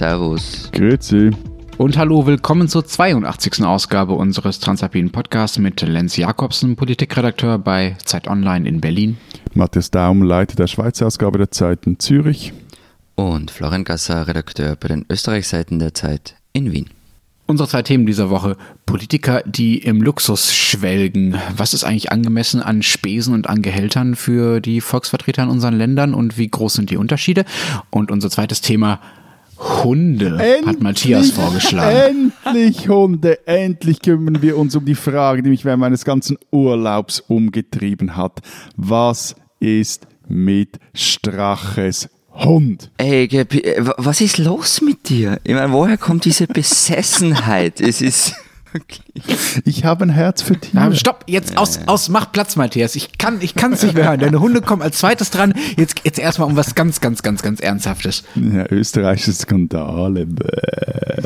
Servus. Grüezi. Und hallo, willkommen zur 82. Ausgabe unseres Transalpinen Podcasts mit Lenz Jakobsen, Politikredakteur bei Zeit Online in Berlin. Matthias Daum, Leiter der Schweizer Ausgabe der Zeit in Zürich. Und Florian Gasser, Redakteur bei den Österreichseiten der Zeit in Wien. Unsere zwei Themen dieser Woche. Politiker, die im Luxus schwelgen. Was ist eigentlich angemessen an Spesen und an Gehältern für die Volksvertreter in unseren Ländern und wie groß sind die Unterschiede? Und unser zweites Thema, Hunde, endlich, hat Matthias vorgeschlagen. Endlich Hunde, endlich kümmern wir uns um die Frage, die mich während meines ganzen Urlaubs umgetrieben hat. Was ist mit Straches Hund. Ey, äh, was ist los mit dir? Ich meine, woher kommt diese Besessenheit? es ist. Okay. Ich habe ein Herz für Tiere. stopp, jetzt aus, aus, mach Platz, Matthias. Ich kann ich es nicht mehr hören. Deine Hunde kommen als zweites dran. Jetzt, jetzt erstmal um was ganz, ganz, ganz, ganz Ernsthaftes. Ja, österreichische Skandale. Bäh.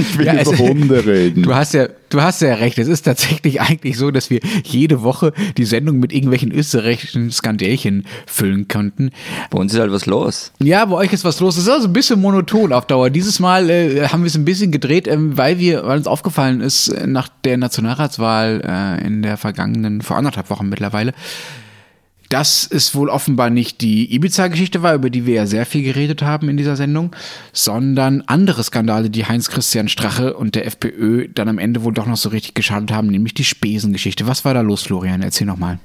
Ich will ja, über Hunde reden. Du hast ja, du hast ja recht. Es ist tatsächlich eigentlich so, dass wir jede Woche die Sendung mit irgendwelchen österreichischen Skandälchen füllen könnten. Bei uns ist halt was los. Ja, bei euch ist was los. Es ist also ein bisschen monoton auf Dauer. Dieses Mal äh, haben wir es ein bisschen gedreht, ähm, weil wir, weil uns aufgefallen ist, äh, nach der Nationalratswahl äh, in der vergangenen, vor anderthalb Wochen mittlerweile, dass es wohl offenbar nicht die Ibiza-Geschichte war, über die wir ja sehr viel geredet haben in dieser Sendung, sondern andere Skandale, die Heinz-Christian Strache und der FPÖ dann am Ende wohl doch noch so richtig geschadet haben, nämlich die Spesengeschichte. Was war da los, Florian? Erzähl nochmal.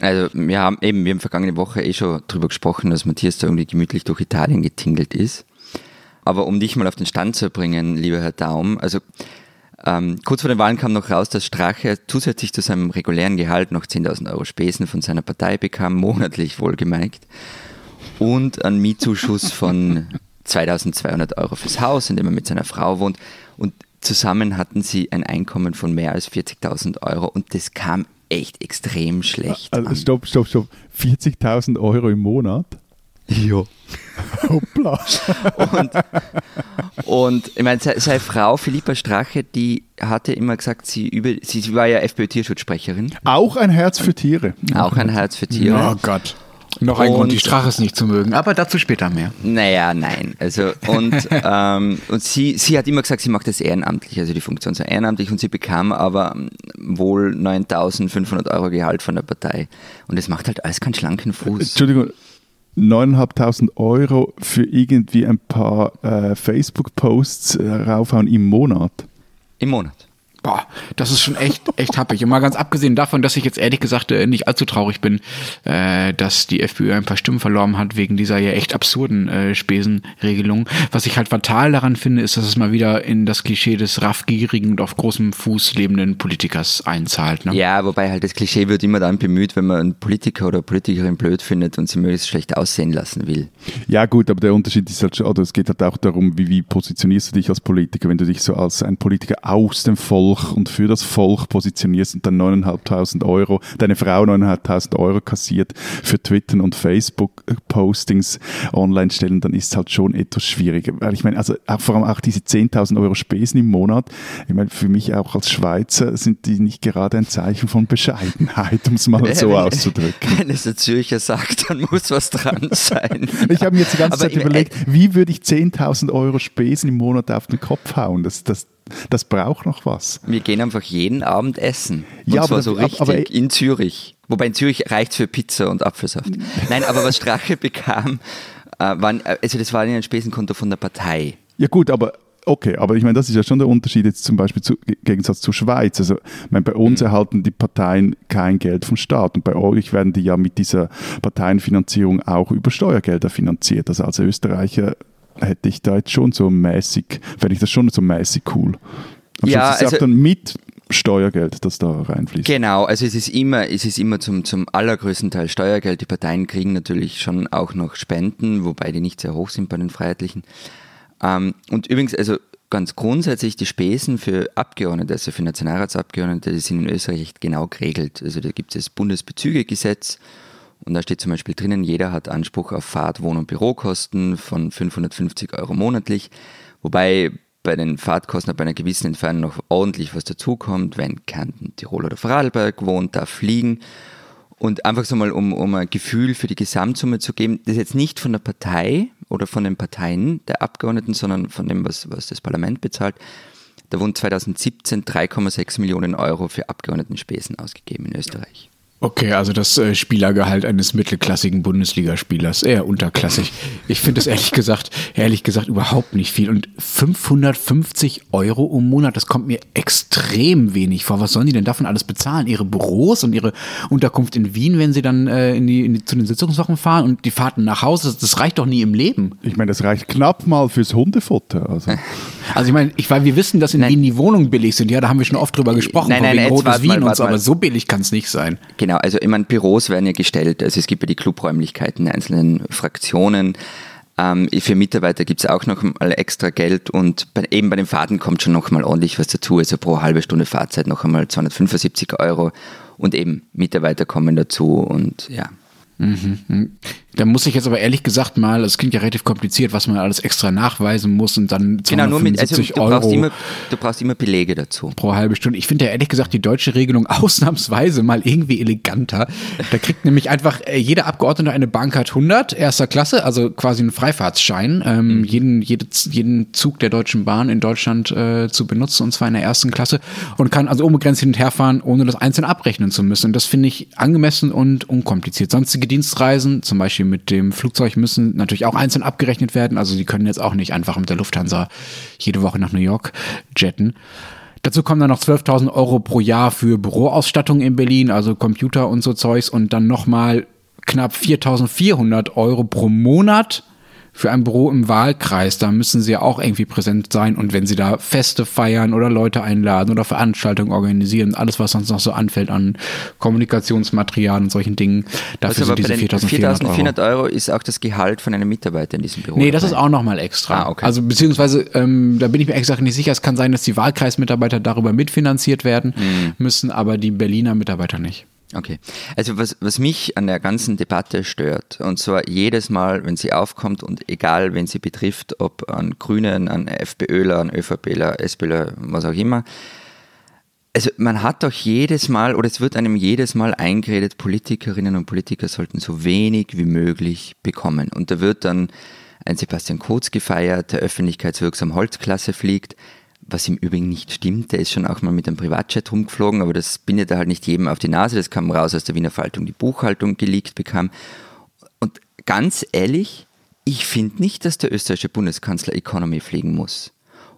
Also wir haben eben, wir haben vergangene Woche eh schon darüber gesprochen, dass Matthias da irgendwie gemütlich durch Italien getingelt ist. Aber um dich mal auf den Stand zu bringen, lieber Herr Daum, also ähm, kurz vor den Wahlen kam noch raus, dass Strache zusätzlich zu seinem regulären Gehalt noch 10.000 Euro Spesen von seiner Partei bekam, monatlich wohlgemerkt, und einen Mietzuschuss von 2.200 Euro fürs Haus, in dem er mit seiner Frau wohnt. Und zusammen hatten sie ein Einkommen von mehr als 40.000 Euro und das kam echt extrem schlecht. Also, stopp, stopp, stopp. 40.000 Euro im Monat? Ja. Hoppla. und, und ich meine, seine, seine Frau Philippa Strache, die hatte immer gesagt, sie, über, sie, sie war ja FPÖ-Tierschutzsprecherin. Auch ein Herz für Tiere. Auch ein Herz für Tiere. Oh Gott. Noch ein und, Grund, die Straches nicht zu mögen, aber dazu später mehr. Naja, nein. Also, und, ähm, und sie, sie hat immer gesagt, sie macht das ehrenamtlich, also die Funktion so ehrenamtlich und sie bekam aber wohl 9500 Euro Gehalt von der Partei. Und das macht halt alles keinen schlanken Fuß. Entschuldigung, 9.500 Euro für irgendwie ein paar äh, Facebook-Posts äh, raufhauen im Monat. Im Monat. Boah, das ist schon echt, echt happig. Und mal ganz abgesehen davon, dass ich jetzt ehrlich gesagt äh, nicht allzu traurig bin, äh, dass die FPÖ ein paar Stimmen verloren hat wegen dieser ja echt absurden äh, Spesenregelung. Was ich halt fatal daran finde, ist, dass es mal wieder in das Klischee des raffgierigen und auf großem Fuß lebenden Politikers einzahlt. Ne? Ja, wobei halt das Klischee wird immer dann bemüht, wenn man einen Politiker oder Politikerin blöd findet und sie möglichst schlecht aussehen lassen will. Ja gut, aber der Unterschied ist halt, oder es geht halt auch darum, wie, wie positionierst du dich als Politiker, wenn du dich so als ein Politiker aus dem Volk Volk und für das Volk positionierst und dann 9.500 Euro, deine Frau 9.500 Euro kassiert für Twitter und Facebook-Postings online stellen, dann ist es halt schon etwas schwieriger. Weil ich meine, also auch, vor allem auch diese 10.000 Euro Spesen im Monat, ich meine, für mich auch als Schweizer sind die nicht gerade ein Zeichen von Bescheidenheit, um es mal so auszudrücken. Wenn es der Zürcher sagt, dann muss was dran sein. ich habe mir jetzt die ganze Aber Zeit überlegt, wie würde ich 10.000 Euro Spesen im Monat auf den Kopf hauen? Das, das, das braucht noch was. Wir gehen einfach jeden Abend essen. Und ja, zwar aber, so richtig aber, aber, in Zürich. Wobei in Zürich reicht es für Pizza und Apfelsaft. Nein, aber was Strache bekam, äh, waren, äh, also das war ein Spesenkonto von der Partei. Ja gut, aber okay, aber ich meine, das ist ja schon der Unterschied jetzt zum Beispiel zu, im Gegensatz zur Schweiz. Also meine, bei uns mhm. erhalten die Parteien kein Geld vom Staat und bei euch werden die ja mit dieser Parteienfinanzierung auch über Steuergelder finanziert. Also als Österreicher hätte ich da jetzt schon so mäßig, fände ich das schon so mäßig cool. Und ja, also, auch dann mit Steuergeld, das da reinfließt. Genau, also es ist immer, es ist immer zum, zum allergrößten Teil Steuergeld. Die Parteien kriegen natürlich schon auch noch Spenden, wobei die nicht sehr hoch sind bei den Freiheitlichen. Ähm, und übrigens, also ganz grundsätzlich die Spesen für Abgeordnete, also für Nationalratsabgeordnete, die sind in Österreich genau geregelt. Also da gibt es das Bundesbezügegesetz und da steht zum Beispiel drinnen, jeder hat Anspruch auf Fahrt-, Wohn- und Bürokosten von 550 Euro monatlich, wobei bei den Fahrtkosten bei einer gewissen Entfernung noch ordentlich was dazukommt. Wenn Kärnten, Tirol oder Vorarlberg wohnt, darf fliegen. Und einfach so mal, um, um ein Gefühl für die Gesamtsumme zu geben, das ist jetzt nicht von der Partei oder von den Parteien der Abgeordneten, sondern von dem, was, was das Parlament bezahlt. Da wurden 2017 3,6 Millionen Euro für Abgeordnetenspesen ausgegeben in Österreich. Okay, also das äh, Spielergehalt eines mittelklassigen Bundesligaspielers, eher unterklassig. Ich finde es ehrlich gesagt, ehrlich gesagt überhaupt nicht viel. Und 550 Euro im Monat, das kommt mir extrem wenig vor. Was sollen die denn davon alles bezahlen? Ihre Büros und ihre Unterkunft in Wien, wenn sie dann äh, in die, in die, zu den Sitzungswochen fahren und die Fahrten nach Hause, das, das reicht doch nie im Leben. Ich meine, das reicht knapp mal fürs Hundefutter. Also, also ich meine, ich, weil wir wissen, dass in nein. Wien die Wohnungen billig sind. Ja, da haben wir schon oft drüber gesprochen, nein, nein, wegen Rotes Wien mal, und so, aber so billig kann es nicht sein. Genau, also ich meine, Büros werden ja gestellt. Also es gibt ja die Clubräumlichkeiten der einzelnen Fraktionen. Ähm, für Mitarbeiter gibt es auch noch mal extra Geld und bei, eben bei den Fahrten kommt schon noch mal ordentlich was dazu. Also pro halbe Stunde Fahrzeit noch einmal 275 Euro und eben Mitarbeiter kommen dazu und ja. Mhm. Da muss ich jetzt aber ehrlich gesagt mal, es klingt ja relativ kompliziert, was man alles extra nachweisen muss und dann genau, nur mit, also du Euro brauchst, immer, du brauchst immer Belege dazu. Pro halbe Stunde. Ich finde ja ehrlich gesagt die deutsche Regelung ausnahmsweise mal irgendwie eleganter. Da kriegt nämlich einfach äh, jeder Abgeordnete eine Bankcard 100, erster Klasse, also quasi einen Freifahrtsschein, ähm, mhm. jeden, jede, jeden Zug der Deutschen Bahn in Deutschland äh, zu benutzen und zwar in der ersten Klasse und kann also unbegrenzt hin und her fahren, ohne das einzeln abrechnen zu müssen. Und das finde ich angemessen und unkompliziert. Sonstige Dienstreisen, zum Beispiel mit dem Flugzeug, müssen natürlich auch einzeln abgerechnet werden. Also die können jetzt auch nicht einfach mit der Lufthansa jede Woche nach New York jetten. Dazu kommen dann noch 12.000 Euro pro Jahr für Büroausstattung in Berlin, also Computer und so Zeugs und dann nochmal knapp 4.400 Euro pro Monat für ein Büro im Wahlkreis, da müssen sie ja auch irgendwie präsent sein. Und wenn sie da Feste feiern oder Leute einladen oder Veranstaltungen organisieren, alles, was sonst noch so anfällt an Kommunikationsmaterial und solchen Dingen, dafür also sind diese 4.400 Euro. Euro. ist auch das Gehalt von einem Mitarbeiter in diesem Büro. Nee, das ist auch nochmal extra. Ah, okay. Also beziehungsweise, ähm, da bin ich mir exakt nicht sicher, es kann sein, dass die Wahlkreismitarbeiter darüber mitfinanziert werden mhm. müssen, aber die Berliner Mitarbeiter nicht. Okay. Also was, was mich an der ganzen Debatte stört, und zwar jedes Mal, wenn sie aufkommt und egal, wen sie betrifft, ob an Grünen, an FPÖler, an ÖVPler, SPler, was auch immer, also man hat doch jedes Mal, oder es wird einem jedes Mal eingeredet, Politikerinnen und Politiker sollten so wenig wie möglich bekommen. Und da wird dann ein Sebastian Kurz gefeiert, der öffentlichkeitswirksam Holzklasse fliegt was im Übrigen nicht stimmt. Der ist schon auch mal mit einem Privatjet rumgeflogen, aber das bindet er halt nicht jedem auf die Nase. Das kam raus aus der Wiener Faltung, die Buchhaltung geleakt bekam. Und ganz ehrlich, ich finde nicht, dass der österreichische Bundeskanzler Economy fliegen muss.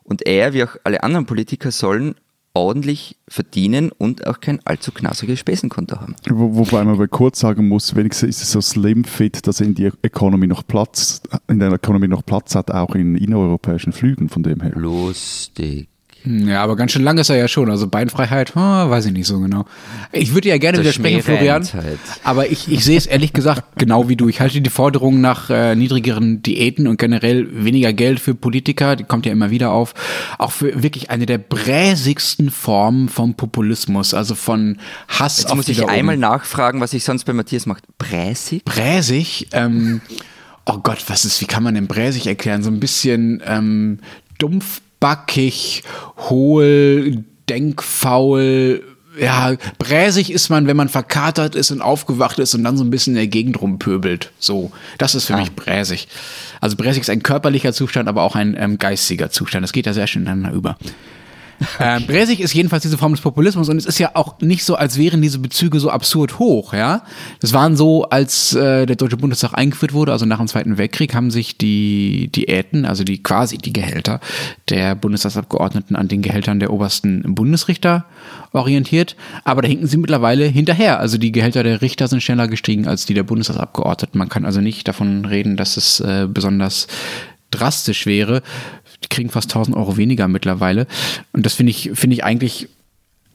Und er, wie auch alle anderen Politiker, sollen ordentlich verdienen und auch kein allzu knasriges Spesenkonto haben. Wo, wobei man aber kurz sagen muss, wenigstens ist es so slim fit, dass in die Economy noch Platz, in der Economy noch Platz hat, auch in innereuropäischen Flügen von dem her. Lustig. Hm, ja, aber ganz schön lang ist er ja schon. Also Beinfreiheit, oh, weiß ich nicht so genau. Ich würde ja gerne Das widersprechen, Florian. Schmährenheit. Aber ich, ich sehe es ehrlich gesagt genau wie du. Ich halte die Forderung nach äh, niedrigeren Diäten und generell weniger Geld für Politiker, die kommt ja immer wieder auf, auch für wirklich eine der bräsigsten Formen vom Populismus, also von Hass Jetzt auf muss ich einmal nachfragen, was ich sonst bei Matthias mache. Bräsig? Bräsig, ähm, oh Gott, was ist, wie kann man denn bräsig erklären? So ein bisschen ähm, dumpfbackig, hohl, denkfaul. Ja, bräsig ist man, wenn man verkatert ist und aufgewacht ist und dann so ein bisschen in der Gegend rumpöbelt. So, das ist für Ah. mich bräsig. Also bräsig ist ein körperlicher Zustand, aber auch ein ähm, geistiger Zustand. Das geht ja sehr schön ineinander über. Ähm, Bräsig ist jedenfalls diese Form des Populismus und es ist ja auch nicht so, als wären diese Bezüge so absurd hoch, ja. Das waren so, als äh, der Deutsche Bundestag eingeführt wurde, also nach dem Zweiten Weltkrieg, haben sich die Diäten, also die quasi die Gehälter der Bundestagsabgeordneten an den Gehältern der obersten Bundesrichter orientiert. Aber da hinken sie mittlerweile hinterher. Also die Gehälter der Richter sind schneller gestiegen als die der Bundestagsabgeordneten. Man kann also nicht davon reden, dass es äh, besonders drastisch wäre. Die kriegen fast 1000 Euro weniger mittlerweile. Und das finde ich, finde ich eigentlich,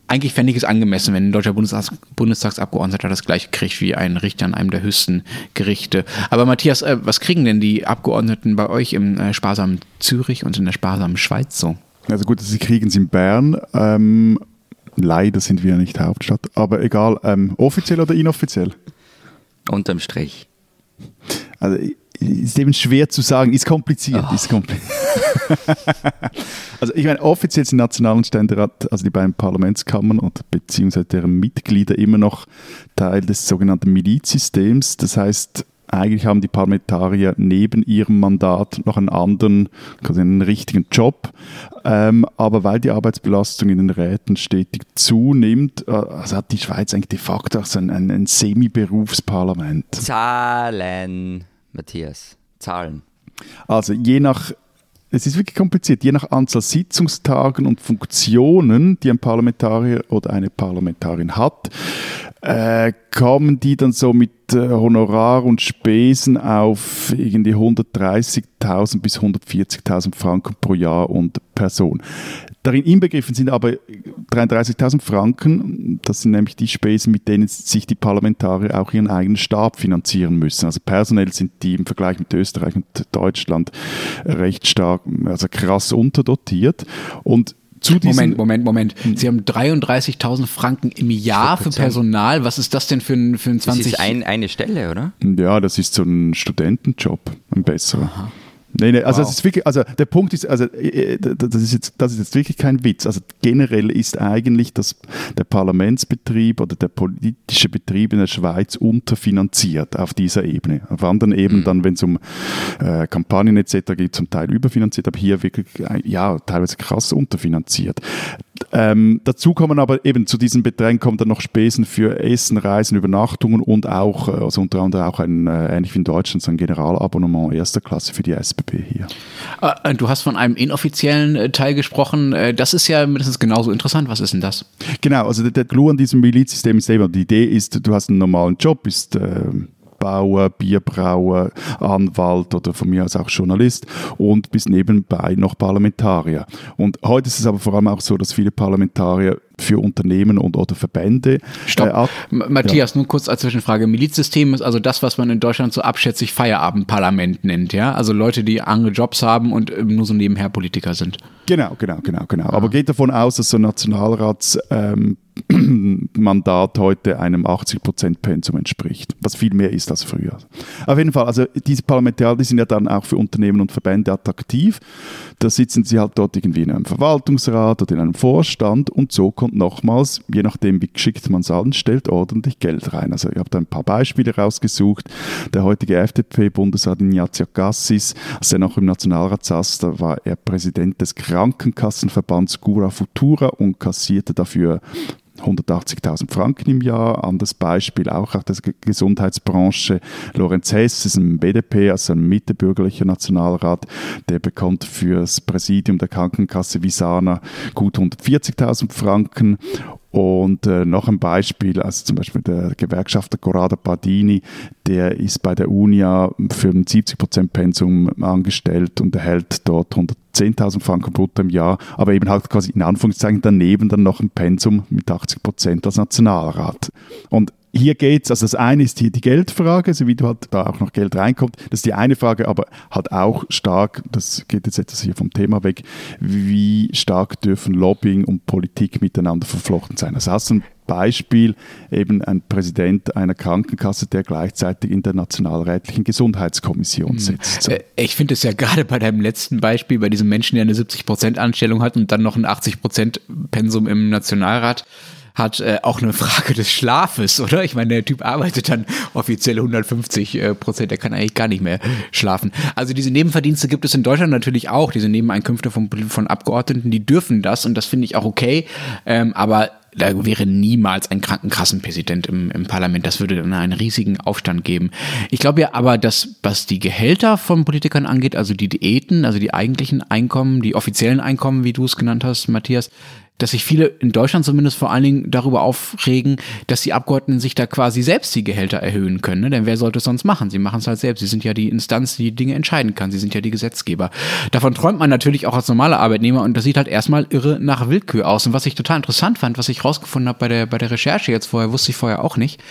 eigentlich fände ich es angemessen, wenn ein deutscher Bundestags Bundestagsabgeordneter das gleiche kriegt wie ein Richter an einem der höchsten Gerichte. Aber Matthias, äh, was kriegen denn die Abgeordneten bei euch im äh, sparsamen Zürich und in der sparsamen Schweiz so? Also gut, sie kriegen es in Bern. Ähm, leider sind wir nicht Hauptstadt, aber egal, ähm, offiziell oder inoffiziell? Unterm Strich. Also ist eben schwer zu sagen, ist kompliziert. Oh. Ist kompli also ich meine, offiziell sind National- und Ständerat, also die beiden Parlamentskammern und beziehungsweise deren Mitglieder immer noch Teil des sogenannten Milizsystems. Das heißt, eigentlich haben die Parlamentarier neben ihrem Mandat noch einen anderen, quasi einen richtigen Job. Ähm, aber weil die Arbeitsbelastung in den Räten stetig zunimmt, äh, also hat die Schweiz eigentlich de facto auch so ein, ein, ein Semi-Berufsparlament. Zahlen, Matthias, Zahlen. Also je nach es ist wirklich kompliziert. Je nach Anzahl Sitzungstagen und Funktionen, die ein Parlamentarier oder eine Parlamentarin hat, äh, kommen die dann so mit äh, Honorar und Spesen auf irgendwie 130.000 bis 140.000 Franken pro Jahr und Person. Darin inbegriffen sind aber 33.000 Franken, das sind nämlich die Spesen, mit denen sich die Parlamentarier auch ihren eigenen Stab finanzieren müssen. Also personell sind die im Vergleich mit Österreich und Deutschland recht stark, also krass unterdotiert. Und Moment, Moment, Moment. Sie haben 33.000 Franken im Jahr für Personal. Was ist das denn für ein, für ein 20? Das ist ein, eine Stelle, oder? Ja, das ist so ein Studentenjob, ein besserer. Aha. Nee, nee, also wow. ist wirklich, also der Punkt ist, also äh, äh, das ist jetzt, das ist jetzt wirklich kein Witz. Also generell ist eigentlich das, der Parlamentsbetrieb oder der politische Betrieb in der Schweiz unterfinanziert auf dieser Ebene. Auf anderen Ebenen mhm. dann, wenn es um äh, Kampagnen etc. geht, zum Teil überfinanziert, aber hier wirklich, äh, ja, teilweise krass unterfinanziert. Ähm, dazu kommen aber eben zu diesen Beträgen kommen dann noch Spesen für Essen, Reisen, Übernachtungen und auch, also unter anderem auch ein, äh, ähnlich wie in Deutschland, so ein Generalabonnement erster Klasse für die SBB. FDP hier. Äh, du hast von einem inoffiziellen äh, Teil gesprochen. Äh, das ist ja mindestens genauso interessant. Was ist denn das? Genau, also der, der Clou an diesem Milizsystem ist eben, die Idee ist, du hast einen normalen Job, bist äh, Bauer, Bierbrauer, Anwalt oder von mir aus auch Journalist und bis nebenbei noch Parlamentarier. Und heute ist es aber vor allem auch so, dass viele Parlamentarier für Unternehmen und oder Verbände. Stopp. Äh, Matthias, ja. nur kurz als Zwischenfrage. Milizsystem ist also das, was man in Deutschland so abschätzig Feierabendparlament nennt, ja? Also Leute, die andere Jobs haben und nur so nebenher Politiker sind. Genau, genau, genau, genau. Ah. Aber geht davon aus, dass so ein Nationalrats ähm, heute einem 80%-Pensum entspricht, was viel mehr ist als früher. Auf jeden Fall, also diese Parlamentarier die sind ja dann auch für Unternehmen und Verbände attraktiv. Da sitzen sie halt dort irgendwie in einem Verwaltungsrat oder in einem Vorstand und so kommt nochmals, je nachdem wie geschickt man es anstellt, ordentlich Geld rein. Also ich habe da ein paar Beispiele rausgesucht. Der heutige FDP-Bundesrat Ignazio Gassis, als er noch im Nationalrat saß, da war er Präsident des Krankenkassenverbands Gura Futura und kassierte dafür 180.000 Franken im Jahr. Anderes Beispiel auch aus der Gesundheitsbranche. Lorenz Hess ist ein BDP, also ein mittebürgerlicher Nationalrat, der bekommt für das Präsidium der Krankenkasse Visana gut 140.000 Franken. Und äh, noch ein Beispiel, also zum Beispiel der Gewerkschafter Corrado Pardini, der ist bei der UNIA für ein 70% Pensum angestellt und erhält dort 110.000 Franken brutto im Jahr, aber eben halt quasi in Anführungszeichen daneben dann noch ein Pensum mit 80% als Nationalrat. Und hier geht es, also das eine ist hier die Geldfrage, so wie du halt da auch noch Geld reinkommt, das ist die eine Frage, aber halt auch stark, das geht jetzt etwas hier vom Thema weg, wie stark dürfen Lobbying und Politik miteinander verflochten sein. Also hast du ein Beispiel eben ein Präsident einer Krankenkasse, der gleichzeitig in der Nationalrätlichen Gesundheitskommission hm. sitzt. Äh, ich finde es ja gerade bei deinem letzten Beispiel, bei diesem Menschen, der eine 70%-Anstellung hat und dann noch ein 80%-Pensum im Nationalrat, hat äh, auch eine Frage des Schlafes, oder? Ich meine, der Typ arbeitet dann offiziell 150 äh, Prozent, der kann eigentlich gar nicht mehr schlafen. Also diese Nebenverdienste gibt es in Deutschland natürlich auch, diese Nebeneinkünfte von, von Abgeordneten, die dürfen das und das finde ich auch okay, ähm, aber da wäre niemals ein Krankenkassenpräsident im, im Parlament. Das würde dann einen riesigen Aufstand geben. Ich glaube ja aber, dass was die Gehälter von Politikern angeht, also die Diäten, also die eigentlichen Einkommen, die offiziellen Einkommen, wie du es genannt hast, Matthias, dass sich viele in Deutschland zumindest vor allen Dingen darüber aufregen, dass die Abgeordneten sich da quasi selbst die Gehälter erhöhen können. Ne? Denn wer sollte es sonst machen? Sie machen es halt selbst. Sie sind ja die Instanz, die Dinge entscheiden kann. Sie sind ja die Gesetzgeber. Davon träumt man natürlich auch als normaler Arbeitnehmer und das sieht halt erstmal irre nach Willkür aus. Und was ich total interessant fand, was ich rausgefunden habe bei der, bei der Recherche jetzt vorher, wusste ich vorher auch nicht,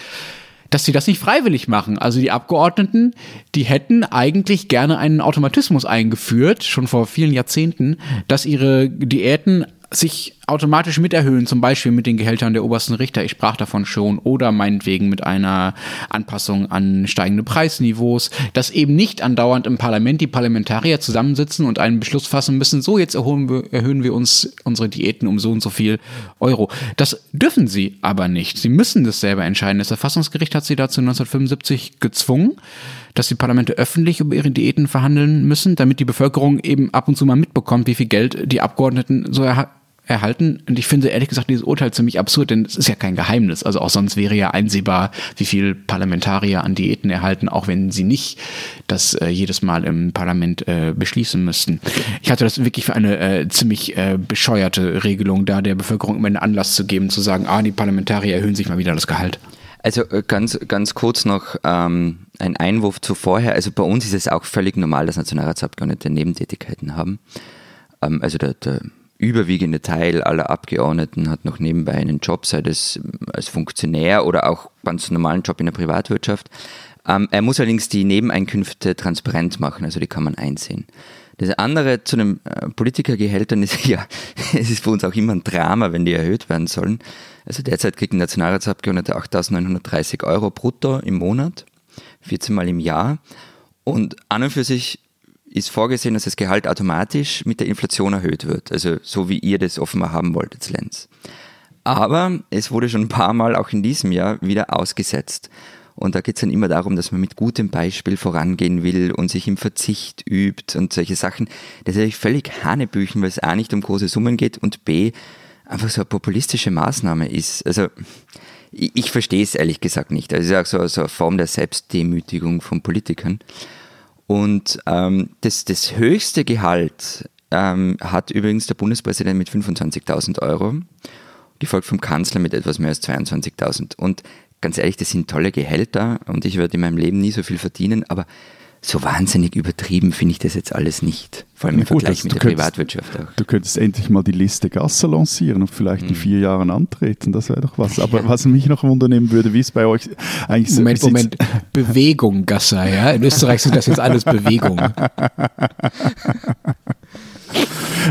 dass sie das nicht freiwillig machen. Also die Abgeordneten, die hätten eigentlich gerne einen Automatismus eingeführt, schon vor vielen Jahrzehnten, dass ihre Diäten sich automatisch mit erhöhen, zum Beispiel mit den Gehältern der obersten Richter, ich sprach davon schon, oder meinetwegen mit einer Anpassung an steigende Preisniveaus, dass eben nicht andauernd im Parlament die Parlamentarier zusammensitzen und einen Beschluss fassen müssen, so jetzt erhöhen wir, erhöhen wir uns unsere Diäten um so und so viel Euro. Das dürfen sie aber nicht. Sie müssen das selber entscheiden. Das Verfassungsgericht hat sie dazu 1975 gezwungen. dass die Parlamente öffentlich über ihre Diäten verhandeln müssen, damit die Bevölkerung eben ab und zu mal mitbekommt, wie viel Geld die Abgeordneten so erhalten erhalten. Und ich finde ehrlich gesagt dieses Urteil ziemlich absurd, denn es ist ja kein Geheimnis. Also auch sonst wäre ja einsehbar, wie viel Parlamentarier an Diäten erhalten, auch wenn sie nicht das äh, jedes Mal im Parlament äh, beschließen müssten. Ich hatte das wirklich für eine äh, ziemlich äh, bescheuerte Regelung, da der Bevölkerung immer einen Anlass zu geben, zu sagen, ah, die Parlamentarier erhöhen sich mal wieder das Gehalt. Also äh, ganz, ganz kurz noch ähm, ein Einwurf zu vorher. Also bei uns ist es auch völlig normal, dass Nationalratsabgeordnete Nebentätigkeiten haben. Ähm, also der, der überwiegende Teil aller Abgeordneten hat noch nebenbei einen Job, sei das als Funktionär oder auch ganz normalen Job in der Privatwirtschaft. Ähm, er muss allerdings die Nebeneinkünfte transparent machen, also die kann man einsehen. Das andere zu den äh, Politikergehältern ist ja, es ist für uns auch immer ein Drama, wenn die erhöht werden sollen. Also derzeit kriegt ein Nationalratsabgeordneter 8.930 Euro brutto im Monat, 14 Mal im Jahr. Und an und für sich ist vorgesehen, dass das Gehalt automatisch mit der Inflation erhöht wird. Also so wie ihr das offenbar haben wolltet, Lenz. Aber es wurde schon ein paar Mal auch in diesem Jahr wieder ausgesetzt. Und da geht es dann immer darum, dass man mit gutem Beispiel vorangehen will und sich im Verzicht übt und solche Sachen. Das ist natürlich völlig Hanebüchen, weil es A nicht um große Summen geht und B einfach so eine populistische Maßnahme ist. Also ich, ich verstehe es ehrlich gesagt nicht. Also es ist auch so, so eine Form der Selbstdemütigung von Politikern. Und ähm, das, das höchste Gehalt ähm, hat übrigens der Bundespräsident mit 25.000 Euro, gefolgt vom Kanzler mit etwas mehr als 22.000. Und ganz ehrlich, das sind tolle Gehälter und ich werde in meinem Leben nie so viel verdienen, aber so wahnsinnig übertrieben finde ich das jetzt alles nicht. Vor allem im gut, Vergleich mit der könntest, Privatwirtschaft auch. Du könntest endlich mal die Liste Gasser lancieren und vielleicht mhm. in vier Jahren antreten, das wäre doch was. Aber was mich noch wundernehmen würde, wie es bei euch eigentlich so Moment, Moment, Bewegung Gasser, ja? In Österreich sind das jetzt alles Bewegungen.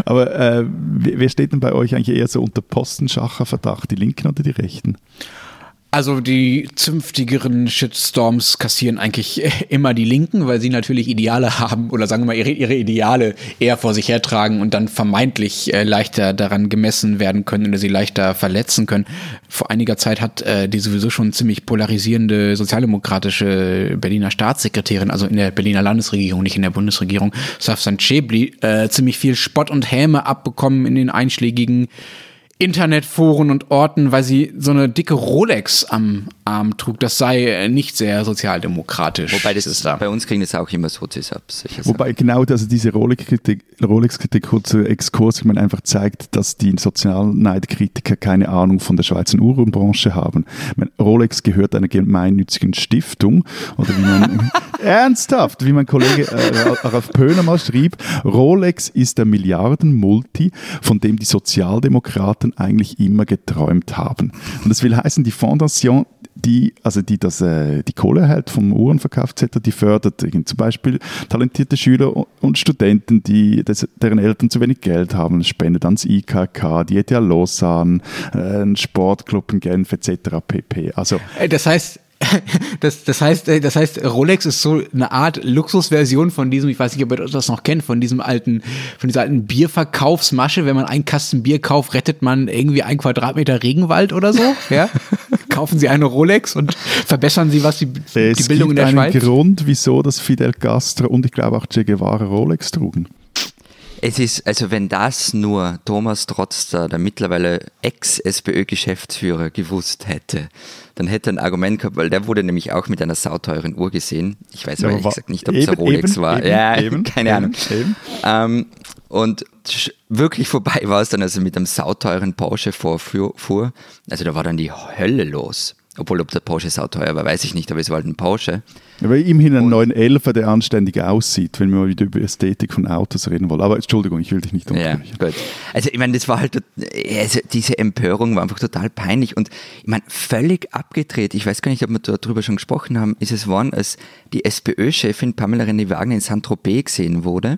Aber äh, wer steht denn bei euch eigentlich eher so unter Postenschacher-Verdacht, die Linken oder die Rechten? Also die zünftigeren Shitstorms kassieren eigentlich immer die Linken, weil sie natürlich Ideale haben oder sagen wir mal ihre, ihre Ideale eher vor sich hertragen und dann vermeintlich äh, leichter daran gemessen werden können oder sie leichter verletzen können. Vor einiger Zeit hat äh, die sowieso schon ziemlich polarisierende sozialdemokratische Berliner Staatssekretärin, also in der Berliner Landesregierung, nicht in der Bundesregierung, Safsan Chebli, äh, ziemlich viel Spott und Häme abbekommen in den einschlägigen Internetforen und Orten, weil sie so eine dicke Rolex am Arm trug. Das sei nicht sehr sozialdemokratisch. Wobei das ist da. Bei uns kriegen das auch immer Sozis ab. Wobei genau also diese Rolex-Kritik, Rolex-Kritik, kurzer Exkurs, ich meine, einfach zeigt, dass die Sozialneidkritiker keine Ahnung von der Schweizer Uhrenbranche haben. Meine, Rolex gehört einer gemeinnützigen Stiftung oder wie man ernsthaft, wie mein Kollege äh, Ralf Pöhner mal schrieb, Rolex ist der Milliarden-Multi, von dem die Sozialdemokraten Staaten eigentlich immer geträumt haben. Und das will heißen, die Fondation die, also die das, äh, die Kohle erhält vom Uhrenverkauf etc., die fördert zum Beispiel talentierte Schüler und Studenten, die, das, deren Eltern zu wenig Geld haben, spendet ans IKK, die ETH Lausanne, äh, Sportclub in Genf etc. pp. Also, das heißt, das, das, heißt, äh, das heißt, Rolex ist so eine Art Luxusversion von diesem, ich weiß nicht, ob ihr das noch kennt, von diesem alten, von dieser alten Bierverkaufsmasche. Wenn man einen Kasten Bier kauft, rettet man irgendwie ein Quadratmeter Regenwald oder so. Ja? Kaufen Sie eine Rolex und verbessern Sie was die, die Bildung in der Schweiz. Es gibt einen Grund, wieso das Fidel Castro und ich glaube auch Che Guevara Rolex trugen. Es ist, also wenn das nur Thomas Trotzter, der mittlerweile Ex-SPÖ-Geschäftsführer, gewusst hätte, dann hätte er ein Argument gehabt, weil der wurde nämlich auch mit einer sauteuren Uhr gesehen. Ich weiß aber ehrlich gesagt nicht, ob es ein Rolex eben, war. Eben, ja, eben, keine Ahnung. Ähm, und wirklich vorbei war es dann, als er mit einem sauteuren Porsche vorfuhr. Also da war dann die Hölle los. Obwohl, ob der Porsche sauteuer war, weiß ich nicht, aber es war halt ein Porsche. Aber immerhin ein 911, der anständig aussieht, wenn wir mal wieder über Ästhetik von Autos reden wollen. Aber Entschuldigung, ich will dich nicht unterbrechen. Ja, gut. Also ich meine, das war halt, also diese Empörung war einfach total peinlich und ich meine, völlig abgedreht. Ich weiß gar nicht, ob wir darüber schon gesprochen haben, ist es worden, als die SPÖ-Chefin Pamela René Wagner in Saint-Tropez gesehen wurde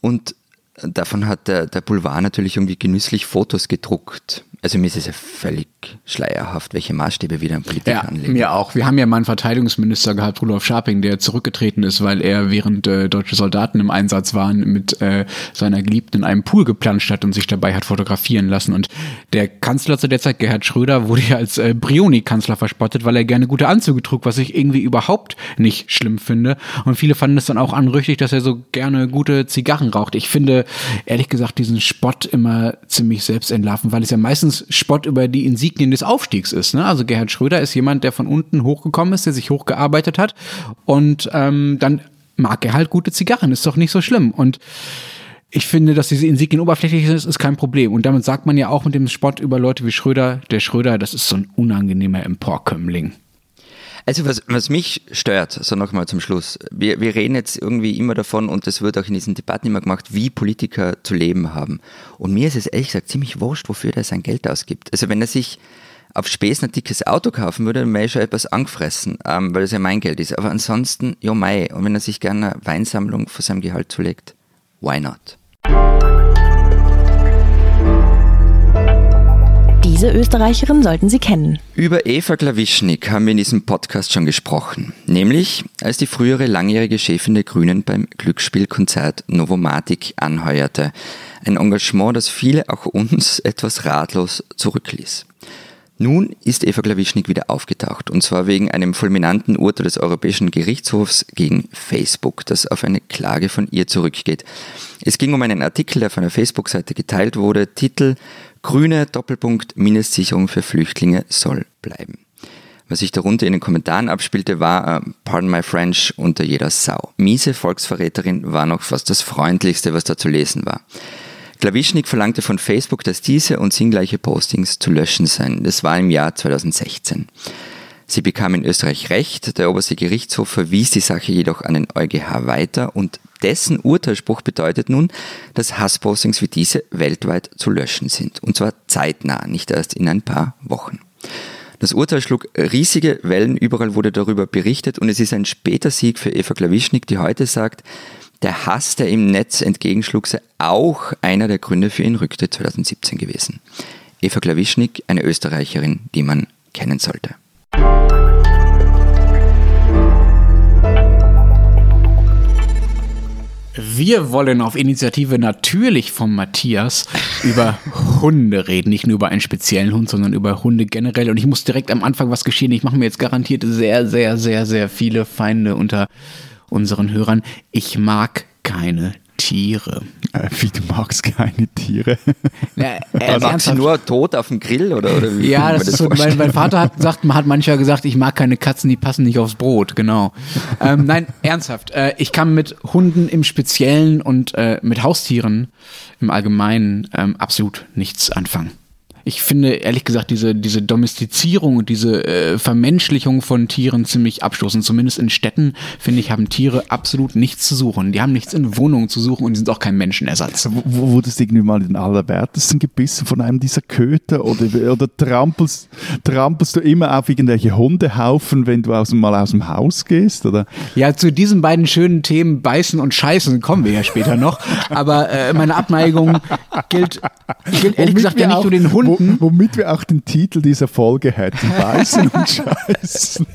und davon hat der, der Boulevard natürlich irgendwie genüsslich Fotos gedruckt. Also mir ist es ja völlig schleierhaft, welche Maßstäbe wir dann Politiker Ja, anlegen. mir auch. Wir haben ja mal einen Verteidigungsminister gehabt, Rudolf Scharping, der zurückgetreten ist, weil er während äh, deutsche Soldaten im Einsatz waren, mit äh, seiner Geliebten in einem Pool geplanscht hat und sich dabei hat fotografieren lassen. Und der Kanzler zu der Zeit, Gerhard Schröder, wurde ja als äh, Brioni-Kanzler verspottet, weil er gerne gute Anzüge trug, was ich irgendwie überhaupt nicht schlimm finde. Und viele fanden es dann auch anrüchtig, dass er so gerne gute Zigarren raucht. Ich finde, ehrlich gesagt, diesen Spott immer ziemlich selbst entlarven, weil es ja meistens Spott über die Insignien des Aufstiegs ist. Ne? Also Gerhard Schröder ist jemand, der von unten hochgekommen ist, der sich hochgearbeitet hat und ähm, dann mag er halt gute Zigarren, ist doch nicht so schlimm. Und ich finde, dass diese Insignien oberflächlich sind, ist kein Problem. Und damit sagt man ja auch mit dem Spott über Leute wie Schröder, der Schröder, das ist so ein unangenehmer Emporkömmling. Also was, was mich stört, so nochmal zum Schluss, wir, wir reden jetzt irgendwie immer davon und das wird auch in diesen Debatten immer gemacht, wie Politiker zu leben haben. Und mir ist es ehrlich gesagt ziemlich wurscht, wofür der sein Geld ausgibt. Also wenn er sich auf Späßen ein dickes Auto kaufen würde, dann wäre ich schon etwas angefressen, ähm, weil es ja mein Geld ist. Aber ansonsten, ja mei, und wenn er sich gerne eine Weinsammlung von seinem Gehalt zulegt, why not? Diese Österreicherin sollten Sie kennen. Über Eva Klawischnik haben wir in diesem Podcast schon gesprochen, nämlich als die frühere langjährige Chefin der Grünen beim Glücksspielkonzert Novomatic anheuerte. Ein Engagement, das viele, auch uns, etwas ratlos zurückließ. Nun ist Eva Klawischnik wieder aufgetaucht, und zwar wegen einem fulminanten Urteil des Europäischen Gerichtshofs gegen Facebook, das auf eine Klage von ihr zurückgeht. Es ging um einen Artikel, der von einer Facebook-Seite geteilt wurde, Titel Grüne Doppelpunkt Mindestsicherung für Flüchtlinge soll bleiben. Was sich darunter in den Kommentaren abspielte, war, äh, pardon my French, unter jeder Sau. Miese Volksverräterin war noch fast das Freundlichste, was da zu lesen war. Klawischnik verlangte von Facebook, dass diese und singgleiche Postings zu löschen seien. Das war im Jahr 2016. Sie bekam in Österreich Recht, der oberste Gerichtshof verwies die Sache jedoch an den EuGH weiter und dessen Urteilsspruch bedeutet nun, dass Hasspostings wie diese weltweit zu löschen sind. Und zwar zeitnah, nicht erst in ein paar Wochen. Das Urteil schlug riesige Wellen, überall wurde darüber berichtet und es ist ein später Sieg für Eva Klawischnik, die heute sagt, der Hass, der im Netz entgegenschlug, sei auch einer der Gründe für ihren Rücktritt 2017 gewesen. Eva Klawischnik, eine Österreicherin, die man kennen sollte. Wir wollen auf Initiative natürlich vom Matthias über Hunde reden. Nicht nur über einen speziellen Hund, sondern über Hunde generell. Und ich muss direkt am Anfang was geschehen. Ich mache mir jetzt garantiert sehr, sehr, sehr, sehr viele Feinde unter unseren Hörern. Ich mag keine Tiere. Äh, wie du magst keine Tiere. Ja, äh, Magst du nur tot auf dem Grill oder, oder wie? Ja, das ist so, mein, mein Vater hat, sagt, man hat manchmal gesagt, ich mag keine Katzen, die passen nicht aufs Brot, genau. ähm, nein, ernsthaft. Äh, ich kann mit Hunden im Speziellen und äh, mit Haustieren im Allgemeinen ähm, absolut nichts anfangen. Ich finde, ehrlich gesagt, diese, diese Domestizierung und diese äh, Vermenschlichung von Tieren ziemlich abstoßend. Zumindest in Städten, finde ich, haben Tiere absolut nichts zu suchen. Die haben nichts in Wohnungen zu suchen und die sind auch kein Menschenersatz. Wo, wurdest du irgendwie mal den Allerwertesten gebissen von einem dieser Köter oder, oder trampelst, trampelst du immer auf irgendwelche Hundehaufen, wenn du aus, dem- mal aus dem Haus gehst? Oder? Ja, zu diesen beiden schönen Themen Beißen und Scheißen kommen wir ja später noch. Aber äh, meine Abneigung gilt, gilt ehrlich gesagt ja nicht nur den Hunden. Wo, womit wir auch den Titel dieser Folge hätten. Beißen und Scheißen.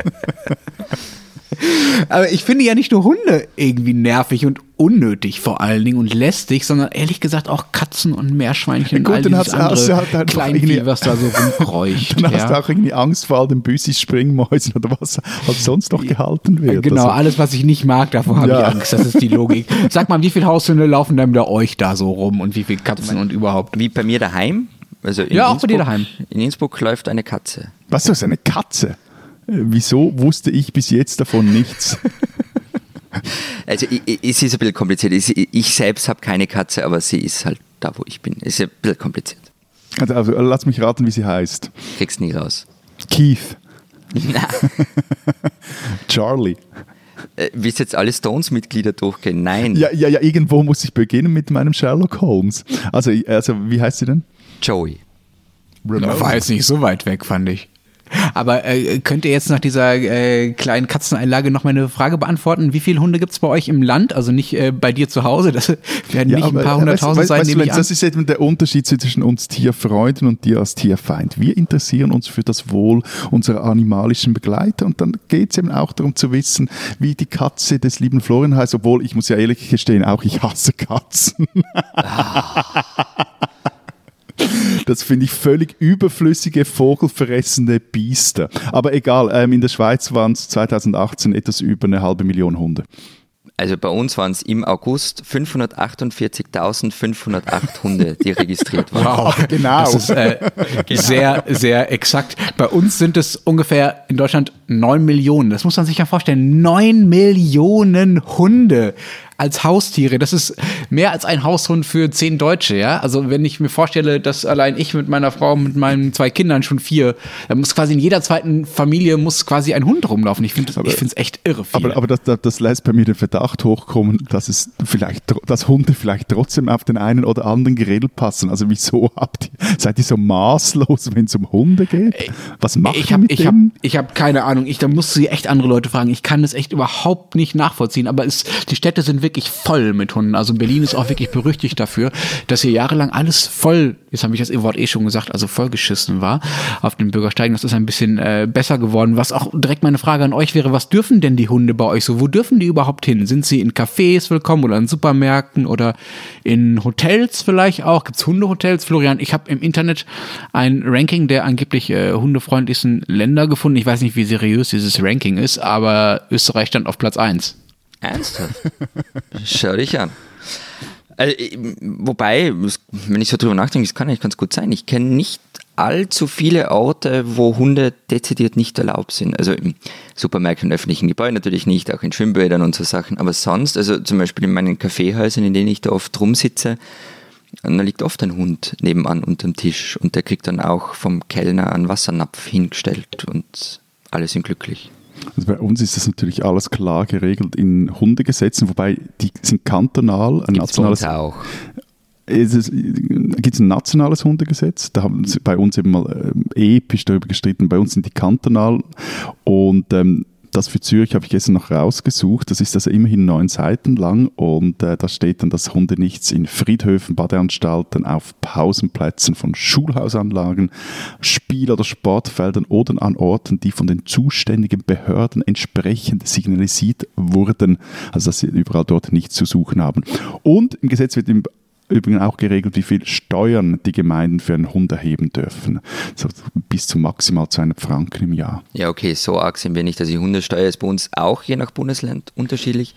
Aber ich finde ja nicht nur Hunde irgendwie nervig und unnötig vor allen Dingen und lästig, sondern ehrlich gesagt auch Katzen und Meerschweinchen Ja, gut, und dann all dieses hast- hast du andere halt einfach Kleinvieh, was da so rumkreucht. Dann hast du ja. auch irgendwie Angst vor all den Büssis, Springmäusen oder was halt sonst noch gehalten wird. Genau, Also, alles, was ich nicht mag, davor habe Ja. ich Angst. Das ist die Logik. Sag mal, wie viele Haushunde laufen denn bei euch da so rum und wie viele Katzen und überhaupt? Wie bei mir daheim. Also in Ja, auch bei dir Innsbruck- daheim. In Innsbruck läuft eine Katze. was, du hast eine Katze? Äh, Wieso wusste ich bis jetzt davon nichts? Also i- i- es ist ein bisschen kompliziert. Ich, ich selbst habe keine Katze, aber sie ist halt da, wo ich bin. Es ist ein bisschen kompliziert. Also, also lass mich raten, wie sie heißt. Kriegst nie raus. Keith. Na, Charlie. äh, willst du jetzt alle Stones-Mitglieder durchgehen? Nein. Ja, ja, ja, irgendwo muss ich beginnen mit meinem Sherlock Holmes. Also, also wie heißt sie denn? Joey. Das war jetzt nicht so weit weg, fand ich. Aber äh, könnt ihr jetzt nach dieser äh, kleinen Katzeneinlage noch mal eine Frage beantworten? Wie viele Hunde gibt es bei euch im Land? Also nicht äh, bei dir zu Hause, das werden ja, nicht ein paar hunderttausend sein, weißt, weißt, Das ist eben der Unterschied zwischen uns Tierfreunden und dir als Tierfeind. Wir interessieren uns für das Wohl unserer animalischen Begleiter und dann geht es eben auch darum zu wissen, wie die Katze des lieben Florian heißt, obwohl ich muss ja ehrlich gestehen, auch ich hasse Katzen. Das finde ich völlig überflüssige, vogelfressende Biester. Aber egal, ähm, in der Schweiz waren es 2018 etwas über eine halbe Million Hunde. Also bei uns waren es im August 548.508 Hunde, die registriert waren. Wow, genau. Das ist äh, genau. sehr, sehr exakt. Bei uns sind es ungefähr in Deutschland 9 Millionen. Das muss man sich ja vorstellen. 9 Millionen Hunde als Haustiere. Das ist mehr als ein Haushund für zehn Deutsche, ja. Also wenn ich mir vorstelle, dass allein ich mit meiner Frau, mit meinen zwei Kindern schon vier, dann muss quasi in jeder zweiten Familie muss quasi ein Hund rumlaufen. Ich finde es echt irre viel. Aber, aber das, das lässt bei mir den Verdacht hochkommen, dass es vielleicht, dass Hunde vielleicht trotzdem auf den einen oder anderen Grill passen. Also wieso habt ihr, seid ihr so maßlos, wenn es um Hunde geht? Was macht ich ihr hab, mit ich denen? Hab, ich habe keine Ahnung. Ich, da musst du echt andere Leute fragen. Ich kann das echt überhaupt nicht nachvollziehen. Aber es, die Städte sind wirklich wirklich voll mit Hunden. Also Berlin ist auch wirklich berüchtigt dafür, dass hier jahrelang alles voll, jetzt habe ich das Wort eh schon gesagt, also vollgeschissen war auf den Bürgersteigen. Das ist ein bisschen äh, besser geworden. Was auch direkt meine Frage an euch wäre, was dürfen denn die Hunde bei euch so? Wo dürfen die überhaupt hin? Sind sie in Cafés willkommen oder in Supermärkten oder in Hotels vielleicht auch? Gibt es Hundehotels? Florian, ich habe im Internet ein Ranking der angeblich äh, hundefreundlichsten Länder gefunden. Ich weiß nicht, wie seriös dieses Ranking ist, aber Österreich stand auf Platz 1. Ernsthaft? Schau dich an. Also, wobei, wenn ich so drüber nachdenke, das kann eigentlich ganz gut sein. Ich kenne nicht allzu viele Orte, wo Hunde dezidiert nicht erlaubt sind. Also im Supermärkten und öffentlichen Gebäuden natürlich nicht, auch in Schwimmbädern und so Sachen. Aber sonst, also zum Beispiel in meinen Kaffeehäusern, in denen ich da oft rumsitze, da liegt oft ein Hund nebenan unterm Tisch und der kriegt dann auch vom Kellner einen Wassernapf hingestellt und alle sind glücklich. Also bei uns ist das natürlich alles klar geregelt in Hundegesetzen, wobei die sind kantonal. Ein Gibt's nationales, auch. Gibt es ein nationales Hundegesetz? Da haben sie bei uns eben mal äh, episch darüber gestritten. Bei uns sind die kantonal und ähm, das für Zürich habe ich gestern noch rausgesucht. Das ist also immerhin neun Seiten lang und äh, da steht dann, dass Hunde nichts in Friedhöfen, Badeanstalten, auf Pausenplätzen von Schulhausanlagen, Spiel- oder Sportfeldern oder an Orten, die von den zuständigen Behörden entsprechend signalisiert wurden, also dass sie überall dort nichts zu suchen haben. Und im Gesetz wird im übrigens auch geregelt, wie viel Steuern die Gemeinden für einen Hund erheben dürfen. So bis zu maximal 200 Franken im Jahr. Ja, okay, so arg sind wir nicht. Also die Hundesteuer ist bei uns auch je nach Bundesland unterschiedlich.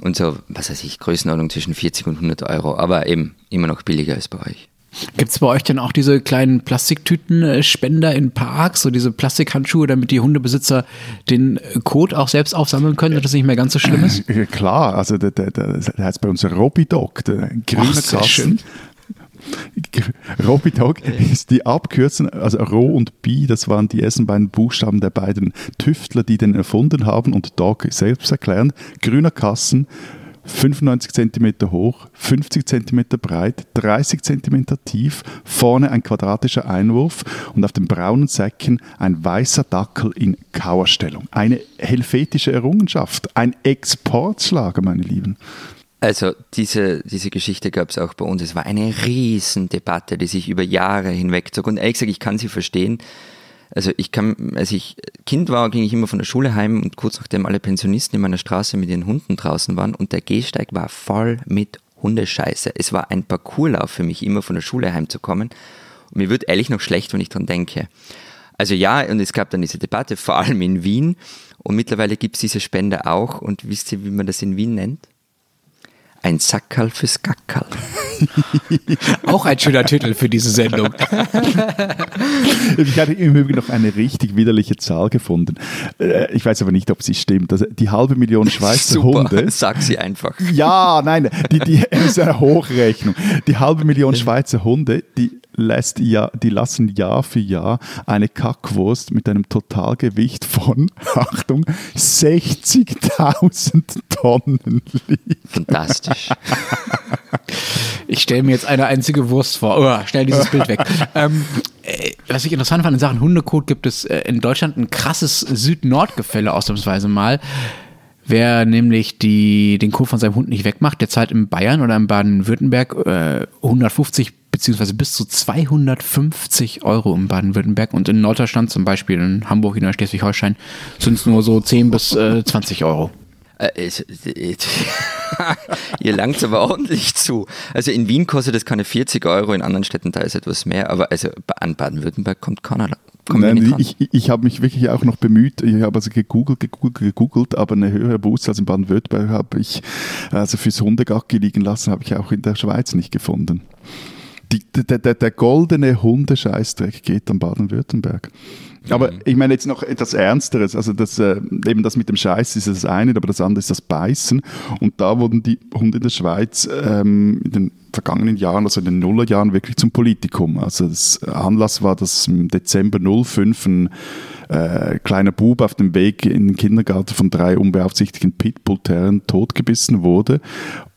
Und so, was weiß ich, Größenordnung zwischen 40 und 100 Euro, aber eben immer noch billiger als bei euch. Gibt es bei euch denn auch diese kleinen Plastiktütenspender in Parks, so diese Plastikhandschuhe, damit die Hundebesitzer den Code auch selbst aufsammeln können, dass das nicht mehr ganz so schlimm ist? Klar, also der, der, der, der heißt bei uns Robidog, der grüne Ach, Kasten. Robidog ist die Abkürzung, also Ro und Bi, das waren die ersten beiden Buchstaben der beiden Tüftler, die den erfunden haben und Dog selbst erklären. Grüner Kassen, 95 cm hoch, 50 cm breit, 30 cm tief, vorne ein quadratischer Einwurf und auf den braunen Säcken ein weißer Dackel in Kauerstellung. Eine helvetische Errungenschaft, ein Exportschlager, meine Lieben. Also diese, diese Geschichte gab es auch bei uns. Es war eine Riesendebatte, die sich über Jahre hinwegzog. Und ehrlich gesagt, ich kann sie verstehen. Also ich kann, als ich Kind war, ging ich immer von der Schule heim und kurz nachdem alle Pensionisten in meiner Straße mit ihren Hunden draußen waren und der Gehsteig war voll mit Hundescheiße. Es war ein Parcourslauf für mich, immer von der Schule heimzukommen. Und mir wird ehrlich noch schlecht, wenn ich dran denke. Also ja, und es gab dann diese Debatte, vor allem in Wien. Und mittlerweile gibt es diese Spende auch. Und wisst ihr, wie man das in Wien nennt? Ein Sackerl fürs Gackerl. Auch ein schöner Titel für diese Sendung. ich hatte im Übrigen noch eine richtig widerliche Zahl gefunden. Äh, ich weiß aber nicht, ob sie stimmt. Also die halbe Million Schweizer Super, Hunde. Sag sie einfach. Ja, nein, die, die ist eine Hochrechnung. Die halbe Million Schweizer Hunde, die lässt ja, die lassen Jahr für Jahr eine Kackwurst mit einem Totalgewicht von, Achtung, 60.000 Tonnen liegen. Fantastisch. Ich stelle mir jetzt eine einzige Wurst vor. Oh, schnell dieses Bild weg. Ähm, äh, was ich interessant fand in Sachen Hundekot, gibt es äh, in Deutschland ein krasses Süd-Nord-Gefälle ausnahmsweise mal. Wer nämlich die, den Kot von seinem Hund nicht wegmacht, der zahlt in Bayern oder in Baden-Württemberg äh, 150 beziehungsweise bis zu 250 Euro in Baden-Württemberg und in Norddeutschland, zum Beispiel in Hamburg oder Schleswig-Holstein, sind es nur so 10 bis äh, 20 Euro. Äh, es, es, ihr langt aber ordentlich zu. Also in Wien kostet das keine 40 Euro, in anderen Städten da ist etwas mehr, aber also an Baden-Württemberg kommt keiner. Nein, dran. ich, ich habe mich wirklich auch noch bemüht. Ich habe also gegoogelt, gegoogelt, gegoogelt, aber eine höhere Buße als in Baden-Württemberg habe ich also fürs Hundegacki liegen lassen, habe ich auch in der Schweiz nicht gefunden. Die, der, der, der goldene Hundescheißdreck geht an Baden-Württemberg. Aber ich meine jetzt noch etwas Ernsteres. Also das, äh, eben das mit dem Scheiß ist das eine, aber das andere ist das Beißen. Und da wurden die Hunde in der Schweiz ähm, in den vergangenen Jahren, also in den Nullerjahren, wirklich zum Politikum. Also das Anlass war, dass im Dezember 05 ein äh, kleiner Bub auf dem Weg in den Kindergarten von drei unbeaufsichtigten Pitbull-Terriern totgebissen wurde.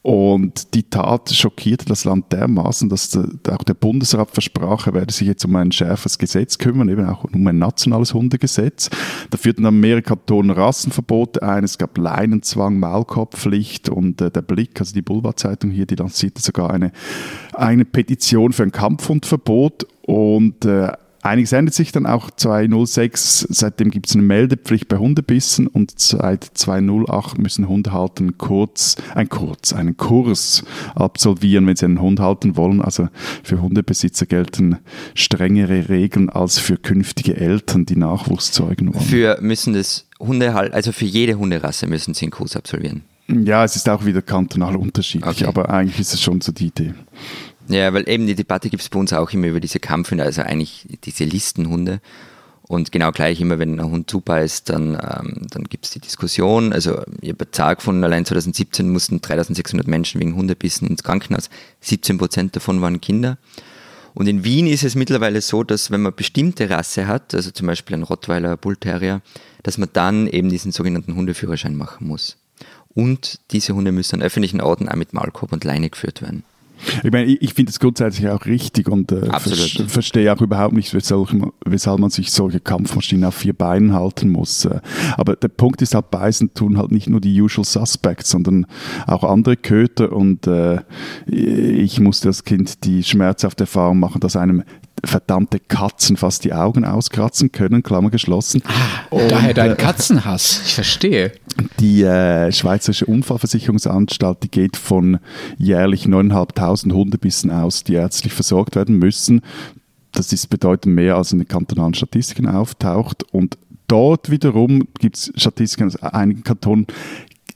Und die Tat schockierte das Land dermaßen, dass der, auch der Bundesrat versprach, er werde sich jetzt um ein schärferes Gesetz kümmern, eben auch um ein nationales Hundegesetz. Da führten dann mehrere Kantone Rassenverbote ein, es gab Leinenzwang, Maulkorbpflicht und äh, der Blick, also die Boulevardzeitung hier, die lancierte sogar eine, eine Petition für ein Kampfhundverbot und äh, Einiges ändert sich dann auch 206. Seitdem gibt es eine Meldepflicht bei Hundebissen und seit 208 müssen Hundehalter kurz, ein Kurz, einen Kurs absolvieren, wenn sie einen Hund halten wollen. Also für Hundebesitzer gelten strengere Regeln als für künftige Eltern, die Nachwuchs zeugen wollen. Für müssen das Hundehal also für jede Hunderasse müssen sie einen Kurs absolvieren. Ja, es ist auch wieder kantonal unterschiedlich, Okay. aber eigentlich ist es schon so die Idee. Ja, weil eben die Debatte gibt es bei uns auch immer über diese Kampfhunde, also eigentlich diese Listenhunde. Und genau gleich immer, wenn ein Hund zubeißt, dann, ähm, dann gibt es die Diskussion. Also ich habe Zahl gefunden, allein 2017 mussten 3600 Menschen wegen Hundebissen ins Krankenhaus. 17 Prozent davon waren Kinder. Und in Wien ist es mittlerweile so, dass wenn man bestimmte Rasse hat, also zum Beispiel ein Rottweiler, Bull Terrier, dass man dann eben diesen sogenannten Hundeführerschein machen muss. Und diese Hunde müssen an öffentlichen Orten auch mit Maulkorb und Leine geführt werden. Ich meine, ich, ich finde es grundsätzlich auch richtig und äh, vers- verstehe auch überhaupt nicht, weshalb, weshalb man sich solche Kampfmaschinen auf vier Beinen halten muss. Äh, Aber der Punkt ist halt, beißen tun halt nicht nur die usual suspects, sondern auch andere Köter und äh, ich musste als Kind die schmerzhafte Erfahrung machen, dass einem verdammte Katzen fast die Augen auskratzen können, Klammer geschlossen. Und, Daher dein äh, Katzenhass. Ich verstehe. die äh, Schweizerische Unfallversicherungsanstalt, die geht von jährlich 9.500 Hundebissen aus, die ärztlich versorgt werden müssen. Das ist bedeutend mehr, als in den kantonalen Statistiken auftaucht. Und dort wiederum gibt es Statistiken aus einigen Kantonen,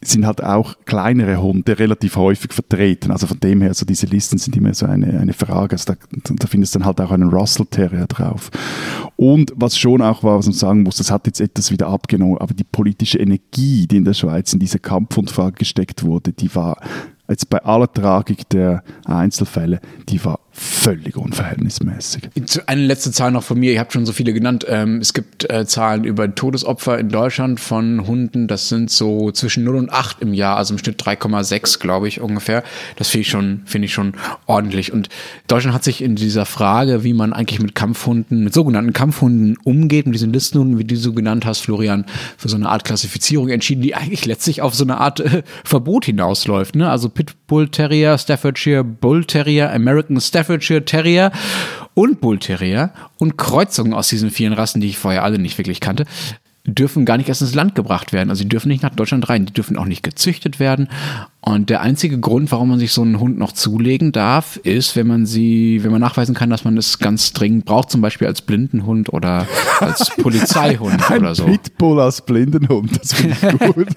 sind halt auch kleinere Hunde relativ häufig vertreten. Also von dem her, so diese Listen sind immer so eine, eine Frage. Also da, da findest dann halt auch einen Russell Terrier drauf. Und was schon auch war, was man sagen muss, das hat jetzt etwas wieder abgenommen, aber die politische Energie, die in der Schweiz in diese Kampfhundfrage gesteckt wurde, die war jetzt bei aller Tragik der Einzelfälle, die war völlig unverhältnismäßig. Eine letzte Zahl noch von mir, ihr habt schon so viele genannt. Ähm, es gibt äh, Zahlen über Todesopfer in Deutschland von Hunden, das sind so zwischen 0 und 8 im Jahr, also im Schnitt 3,6, glaube ich, ungefähr. Das finde ich, schon, finde ich schon ordentlich. Und Deutschland hat sich in dieser Frage, wie man eigentlich mit Kampfhunden, mit sogenannten Kampfhunden umgeht, mit diesen Listenhunden, wie du so genannt hast, Florian, für so eine Art Klassifizierung entschieden, die eigentlich letztlich auf so eine Art äh, Verbot hinausläuft. Ne? Also Pitbull Terrier, Staffordshire Bull Terrier, American Staffordshire Terrier und Bull Terrier und Kreuzungen aus diesen vielen Rassen, die ich vorher alle nicht wirklich kannte, dürfen gar nicht erst ins Land gebracht werden. Also die dürfen nicht nach Deutschland rein, die dürfen auch nicht gezüchtet werden. Und der einzige Grund, warum man sich so einen Hund noch zulegen darf, ist, wenn man sie, wenn man nachweisen kann, dass man es ganz dringend braucht, zum Beispiel als Blindenhund oder als Polizeihund oder so. Pitbull als Blindenhund, das finde ich gut.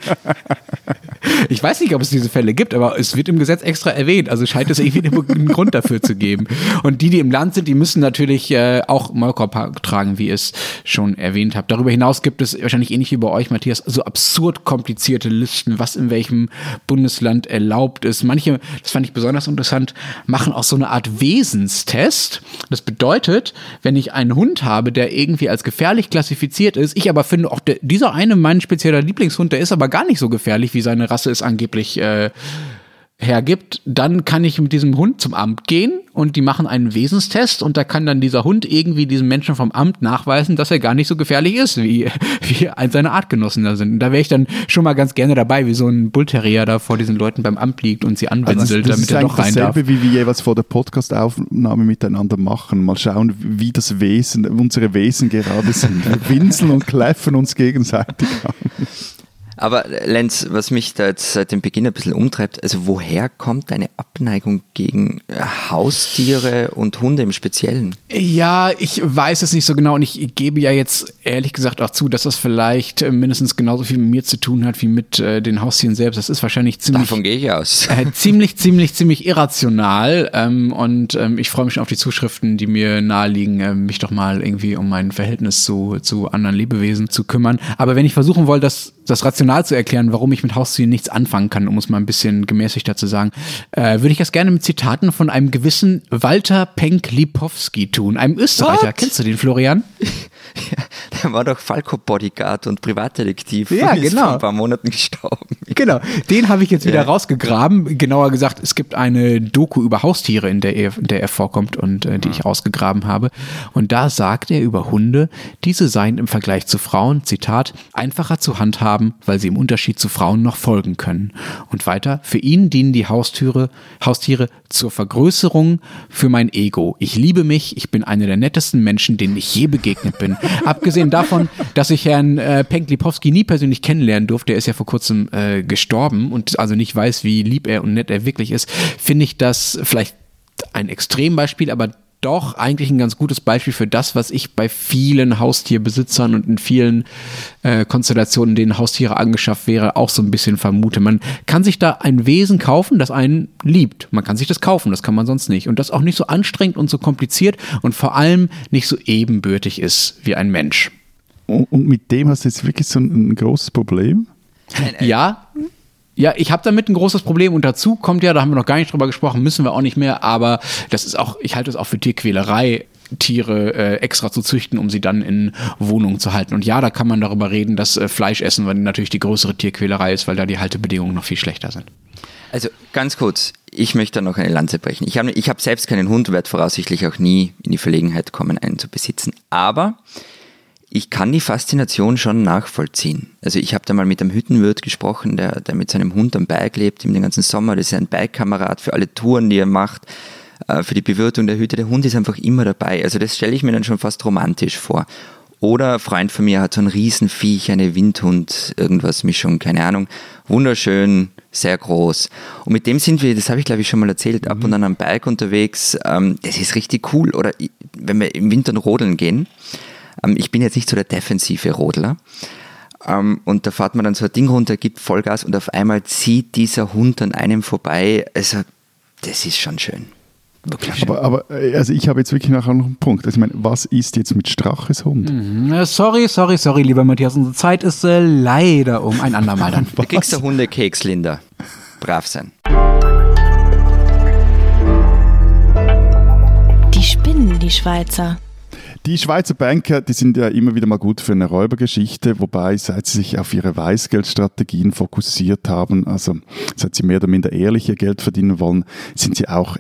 Ich weiß nicht, ob es diese Fälle gibt, aber es wird im Gesetz extra erwähnt. Also scheint es irgendwie einen Grund dafür zu geben. Und die, die im Land sind, die müssen natürlich äh, auch Maulkorb tragen, wie ihr es schon erwähnt habt. Darüber hinaus gibt es wahrscheinlich ähnlich wie bei euch, Matthias, so absurd komplizierte Listen, was in welchem Bundesland erlaubt ist. Manche, das fand ich besonders interessant, machen auch so eine Art Wesenstest. Das bedeutet, wenn ich einen Hund habe, der irgendwie als gefährlich klassifiziert ist, ich aber finde, auch der, dieser eine, mein spezieller Lieblingshund, der ist aber gar nicht so gefährlich, wie seine Rasse es angeblich äh, hergibt, dann kann ich mit diesem Hund zum Amt gehen und die machen einen Wesenstest und da kann dann dieser Hund irgendwie diesem Menschen vom Amt nachweisen, dass er gar nicht so gefährlich ist, wie, wie seine Artgenossen da sind. Und da wäre ich dann schon mal ganz gerne dabei, wie so ein Bullterrier da vor diesen Leuten beim Amt liegt und sie anwinselt, Also das, das damit er doch rein ist darf. dasselbe, wie wir jeweils vor der Podcastaufnahme miteinander machen. Mal schauen, wie das Wesen, unsere Wesen gerade sind. Wir winseln und kläffen uns gegenseitig an. Aber Lenz, was mich da jetzt seit dem Beginn ein bisschen umtreibt, also woher kommt deine Abneigung gegen äh, Haustiere und Hunde im Speziellen? Ja, ich weiß es nicht so genau und ich gebe ja jetzt ehrlich gesagt auch zu, dass das vielleicht äh, mindestens genauso viel mit mir zu tun hat wie mit äh, den Haustieren selbst. Das ist wahrscheinlich ziemlich Davon gehe ich aus. äh, ziemlich, ziemlich, ziemlich irrational. Ähm, und ähm, ich freue mich schon auf die Zuschriften, die mir naheliegen, äh, mich doch mal irgendwie um mein Verhältnis zu, zu anderen Lebewesen zu kümmern. Aber wenn ich versuchen wollte, das, das rational zu erklären, warum ich mit Haustieren nichts anfangen kann, um es mal ein bisschen gemäßigter zu sagen, äh, würde ich das gerne mit Zitaten von einem gewissen Walter Penk-Lipowski tun, einem Österreicher. What? Kennst du den, Florian? Der war doch Falco-Bodyguard und Privatdetektiv. Ja, und ist genau. vor ein paar Monaten gestorben. Genau, den habe ich jetzt wieder Ja. rausgegraben. Genauer gesagt, es gibt eine Doku über Haustiere, in der er, in der er vorkommt und äh, die ich ausgegraben habe. Und da sagt er über Hunde, diese seien im Vergleich zu Frauen, Zitat, einfacher zu handhaben, weil sie im Unterschied zu Frauen noch folgen können. Und weiter, für ihn dienen die Haustiere, Haustiere zur Vergrößerung für mein Ego. Ich liebe mich, ich bin einer der nettesten Menschen, denen ich je begegnet bin. Abgesehen davon, dass ich Herrn äh, Penk Lipowski nie persönlich kennenlernen durfte, er ist ja vor kurzem äh, gestorben und also nicht weiß, wie lieb er und nett er wirklich ist, finde ich das vielleicht ein Extrembeispiel, aber doch eigentlich ein ganz gutes Beispiel für das, was ich bei vielen Haustierbesitzern und in vielen äh, Konstellationen, in denen Haustiere angeschafft wäre, auch so ein bisschen vermute. Man kann sich da ein Wesen kaufen, das einen liebt. Man kann sich das kaufen, das kann man sonst nicht. Und das auch nicht so anstrengend und so kompliziert und vor allem nicht so ebenbürtig ist wie ein Mensch. Und, und mit dem hast du jetzt wirklich so ein, ein großes Problem? Ja, ja, ich habe damit ein großes Problem und dazu kommt ja, da haben wir noch gar nicht drüber gesprochen, müssen wir auch nicht mehr, aber das ist auch, ich halte es auch für Tierquälerei. Tiere äh, extra zu züchten, um sie dann in Wohnungen zu halten. Und ja, da kann man darüber reden, dass äh, Fleischessen weil natürlich die größere Tierquälerei ist, weil da die Haltebedingungen noch viel schlechter sind. Also ganz kurz, ich möchte da noch eine Lanze brechen. Ich habe ich hab selbst keinen Hund, werde voraussichtlich auch nie in die Verlegenheit kommen, einen zu besitzen. Aber ich kann die Faszination schon nachvollziehen. Also ich habe da mal mit einem Hüttenwirt gesprochen, der, der mit seinem Hund am Berg lebt, ihm den ganzen Sommer. Das ist ein Bike-Kamerad für alle Touren, die er macht, äh, für die Bewirtung der Hütte. Der Hund ist einfach immer dabei. Also das stelle ich mir dann schon fast romantisch vor. Oder ein Freund von mir hat so ein Riesenviech, eine Windhund, irgendwas Mischung, keine Ahnung. Wunderschön, sehr groß. Und mit dem sind wir, das habe ich glaube ich schon mal erzählt, ab und an am Berg unterwegs. Ähm, das ist richtig cool. Oder wenn wir im Winter rodeln gehen. Ähm, ich bin jetzt nicht so der defensive Rodler. Ähm, und da fährt man dann so ein Ding runter, gibt Vollgas und auf einmal zieht dieser Hund an einem vorbei. Also, das ist schon schön. Wirklich schön. Aber, aber äh, also ich habe jetzt wirklich nachher noch einen Punkt. Also ich meine, was ist jetzt mit Straches Hund? Äh, Sorry, sorry, sorry, lieber Matthias, unsere Zeit ist äh, leider um ein andermal dann. Du kriegst der Hundekeks, Linda. Brav sein. Die spinnen, die Schweizer. Die Schweizer Banker, die sind ja immer wieder mal gut für eine Räubergeschichte, wobei seit sie sich auf ihre Weißgeldstrategien fokussiert haben, also seit sie mehr oder minder ehrliche Geld verdienen wollen, sind sie auch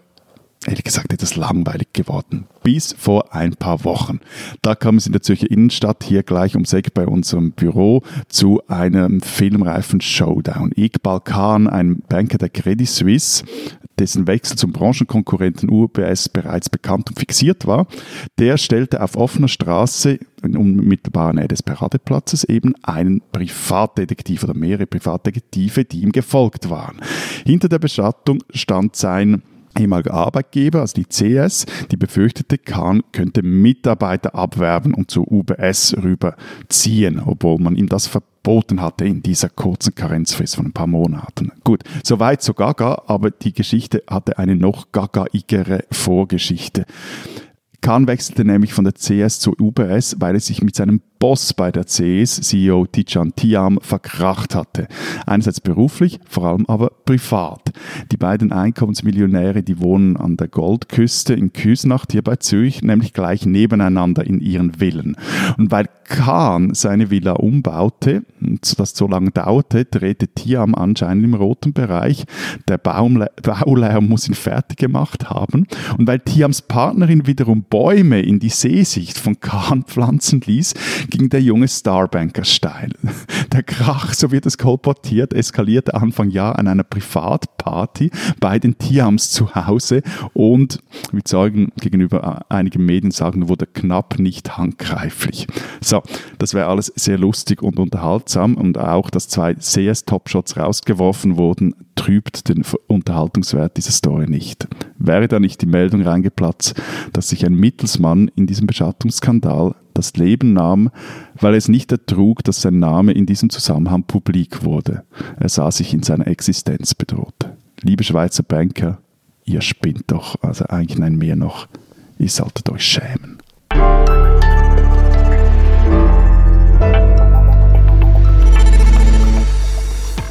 ehrlich gesagt etwas langweilig geworden. Bis vor ein paar Wochen. Da kam es in der Zürcher Innenstadt hier gleich ums Eck bei unserem Büro zu einem filmreifen Showdown. Iqbal Khan, ein Banker der Credit Suisse, dessen Wechsel zum Branchenkonkurrenten UBS bereits bekannt und fixiert war, der stellte auf offener Straße in unmittelbarer Nähe des Paradeplatzes eben einen Privatdetektiv oder mehrere Privatdetektive, die ihm gefolgt waren. Hinter der Bestattung stand sein ehemaliger Arbeitgeber, also die CS, die befürchtete, Kahn könnte Mitarbeiter abwerben und zu UBS rüberziehen, obwohl man ihm das verboten hatte in dieser kurzen Karenzfrist von ein paar Monaten. Gut, soweit so gaga, aber die Geschichte hatte eine noch gagaigere Vorgeschichte. Kahn wechselte nämlich von der CS zur UBS, weil er sich mit seinem Boss bei der CS, CEO Tijan Tiam, verkracht hatte. Einerseits beruflich, vor allem aber privat. Die beiden Einkommensmillionäre, die wohnen an der Goldküste in Küsnacht hier bei Zürich, nämlich gleich nebeneinander in ihren Villen. Und weil Kahn seine Villa umbaute, das so lange dauerte, drehte Tiam anscheinend im roten Bereich. Der Baulärm muss ihn fertig gemacht haben. Und weil Tiams Partnerin wiederum Bäume in die Seesicht von Kahn pflanzen ließ, ging der junge Starbanker steil. Der Krach, so wird es kolportiert, eskalierte Anfang Jahr an einer Privatparty bei den Tiams zu Hause und, wie Zeugen gegenüber einigen Medien sagen, wurde knapp nicht handgreiflich. So, das wäre alles sehr lustig und unterhaltsam und auch, dass zwei CS-Top-Shots rausgeworfen wurden, trübt den Unterhaltungswert dieser Story nicht. Wäre da nicht die Meldung reingeplatzt, dass sich ein Mittelsmann in diesem Beschattungsskandal das Leben nahm, weil es nicht ertrug, dass sein Name in diesem Zusammenhang publik wurde. Er sah sich in seiner Existenz bedroht. Liebe Schweizer Banker, ihr spinnt doch, also eigentlich nein, mehr noch, ihr solltet euch schämen.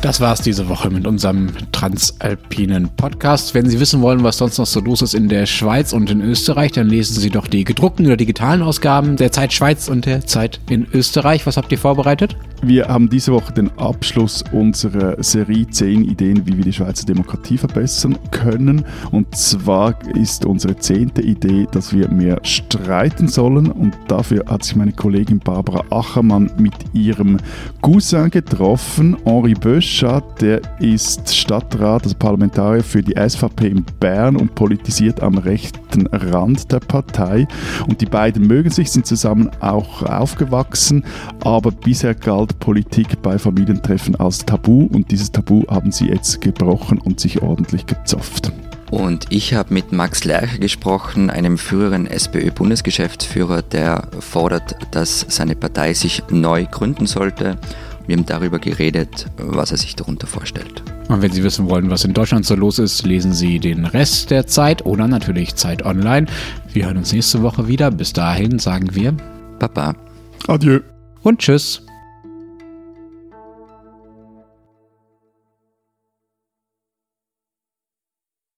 Das war's diese Woche mit unserem transalpinen Podcast. Wenn Sie wissen wollen, was sonst noch so los ist in der Schweiz und in Österreich, dann lesen Sie doch die gedruckten oder digitalen Ausgaben der Zeit Schweiz und der Zeit in Österreich. Was habt ihr vorbereitet? Wir haben diese Woche den Abschluss unserer Serie 10 Ideen, wie wir die Schweizer Demokratie verbessern können. Und zwar ist unsere zehnte Idee, dass wir mehr streiten sollen. Und dafür hat sich meine Kollegin Barbara Achermann mit ihrem Cousin getroffen, Henri Bösch Böschat, der ist Stadtrat, also Parlamentarier für die SVP in Bern und politisiert am rechten Rand der Partei. Und die beiden mögen sich, sind zusammen auch aufgewachsen, aber bisher galt Politik bei Familientreffen als Tabu und dieses Tabu haben sie jetzt gebrochen und sich ordentlich gezopft. Und ich habe mit Max Lerche gesprochen, einem früheren SPÖ-Bundesgeschäftsführer, der fordert, dass seine Partei sich neu gründen sollte wir haben darüber geredet, was er sich darunter vorstellt. Und wenn Sie wissen wollen, was in Deutschland so los ist, lesen Sie den Rest der Zeit oder natürlich Zeit Online. Wir hören uns nächste Woche wieder. Bis dahin sagen wir Papa. Adieu. Und Tschüss.